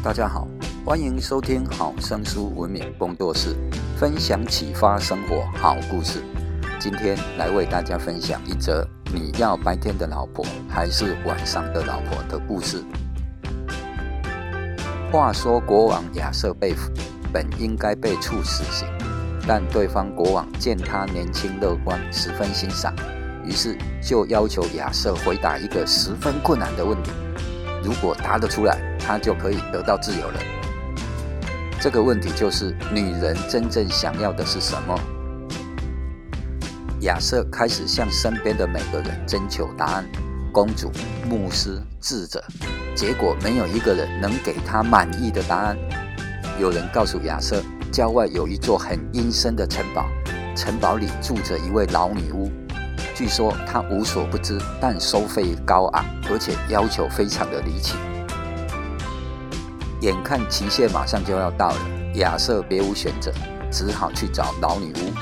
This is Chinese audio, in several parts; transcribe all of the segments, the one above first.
大家好，欢迎收听好生书文明工作室分享启发生活好故事。今天来为大家分享一则你要白天的老婆还是晚上的老婆的故事。话说国王亚瑟被俘，本应该被处死刑，但对方国王见他年轻乐观，十分欣赏，于是就要求亚瑟回答一个十分困难的问题。如果答得出来，他就可以得到自由了。这个问题就是：女人真正想要的是什么？亚瑟开始向身边的每个人征求答案，公主、牧师、智者，结果没有一个人能给他满意的答案。有人告诉亚瑟，郊外有一座很阴森的城堡，城堡里住着一位老女巫。据说她无所不知，但收费高昂，而且要求非常的离奇。眼看期限马上就要到了，亚瑟别无选择，只好去找老女巫。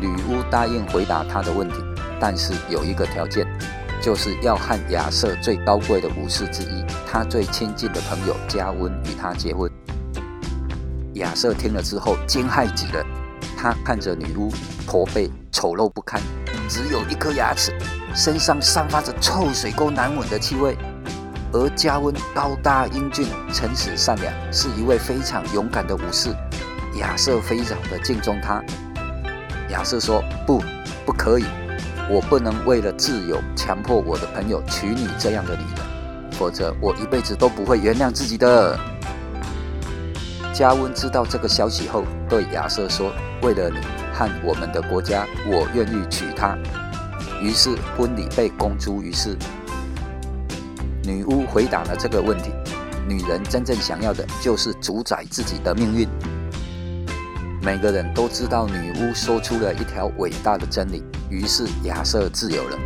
女巫答应回答他的问题，但是有一个条件，就是要和亚瑟最高贵的武士之一，他最亲近的朋友加温与他结婚。亚瑟听了之后惊骇极了，他看着女巫驼背丑陋不堪。只有一颗牙齿，身上散发着臭水沟难闻的气味。而加温高大英俊、诚实善良，是一位非常勇敢的武士。亚瑟非常的敬重他。亚瑟说：“不，不可以，我不能为了自由强迫我的朋友娶你这样的女人，否则我一辈子都不会原谅自己的。”加温知道这个消息后，对亚瑟说：“为了你。”和我们的国家，我愿意娶她。于是婚礼被公诸于世。女巫回答了这个问题：女人真正想要的就是主宰自己的命运。每个人都知道女巫说出了一条伟大的真理，于是亚瑟自由了。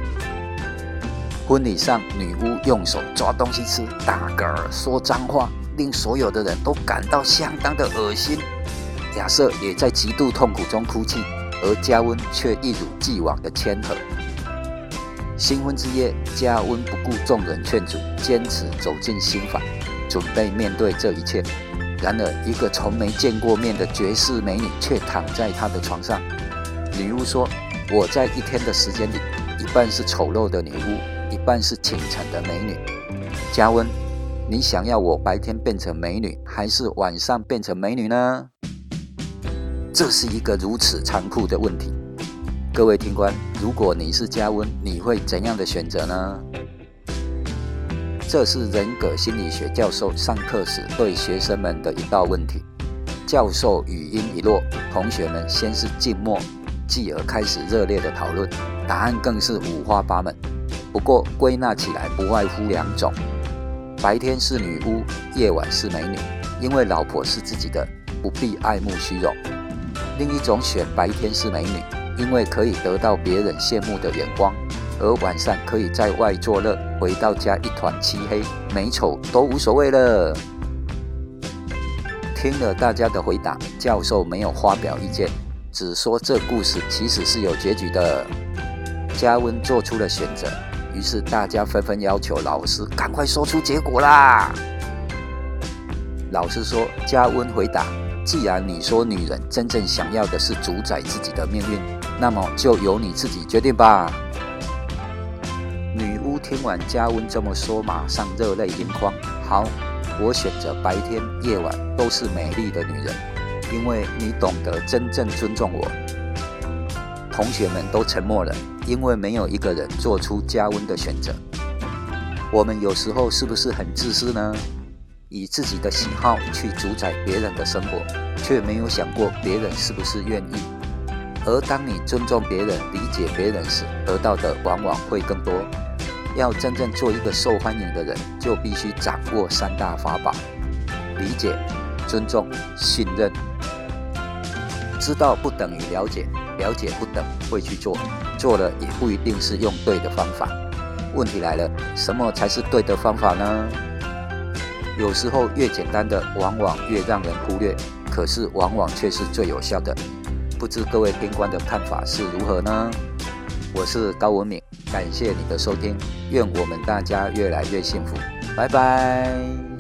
婚礼上，女巫用手抓东西吃，打嗝儿，说脏话，令所有的人都感到相当的恶心。亚瑟也在极度痛苦中哭泣，而加温却一如既往的谦和。新婚之夜，加温不顾众人劝阻，坚持走进新房，准备面对这一切。然而，一个从没见过面的绝世美女却躺在他的床上。女巫说：“我在一天的时间里，一半是丑陋的女巫，一半是倾城的美女。加温，你想要我白天变成美女，还是晚上变成美女呢？”这是一个如此残酷的问题，各位听官，如果你是加温，你会怎样的选择呢？这是人格心理学教授上课时对学生们的一道问题。教授语音一落，同学们先是静默，继而开始热烈的讨论，答案更是五花八门。不过归纳起来，不外乎两种：白天是女巫，夜晚是美女，因为老婆是自己的，不必爱慕虚荣。另一种选白天是美女，因为可以得到别人羡慕的眼光，而晚上可以在外作乐，回到家一团漆黑，美丑都无所谓了。听了大家的回答，教授没有发表意见，只说这故事其实是有结局的。加温做出了选择，于是大家纷纷要求老师赶快说出结果啦。老师说：“加温回答。”既然你说女人真正想要的是主宰自己的命运，那么就由你自己决定吧。女巫听完加温这么说，马上热泪盈眶。好，我选择白天、夜晚都是美丽的女人，因为你懂得真正尊重我。同学们都沉默了，因为没有一个人做出加温的选择。我们有时候是不是很自私呢？以自己的喜好去主宰别人的生活，却没有想过别人是不是愿意。而当你尊重别人、理解别人时，得到的往往会更多。要真正做一个受欢迎的人，就必须掌握三大法宝：理解、尊重、信任。知道不等于了解，了解不等会去做，做了也不一定是用对的方法。问题来了，什么才是对的方法呢？有时候越简单的，往往越让人忽略，可是往往却是最有效的。不知各位听官的看法是如何呢？我是高文敏，感谢你的收听，愿我们大家越来越幸福，拜拜。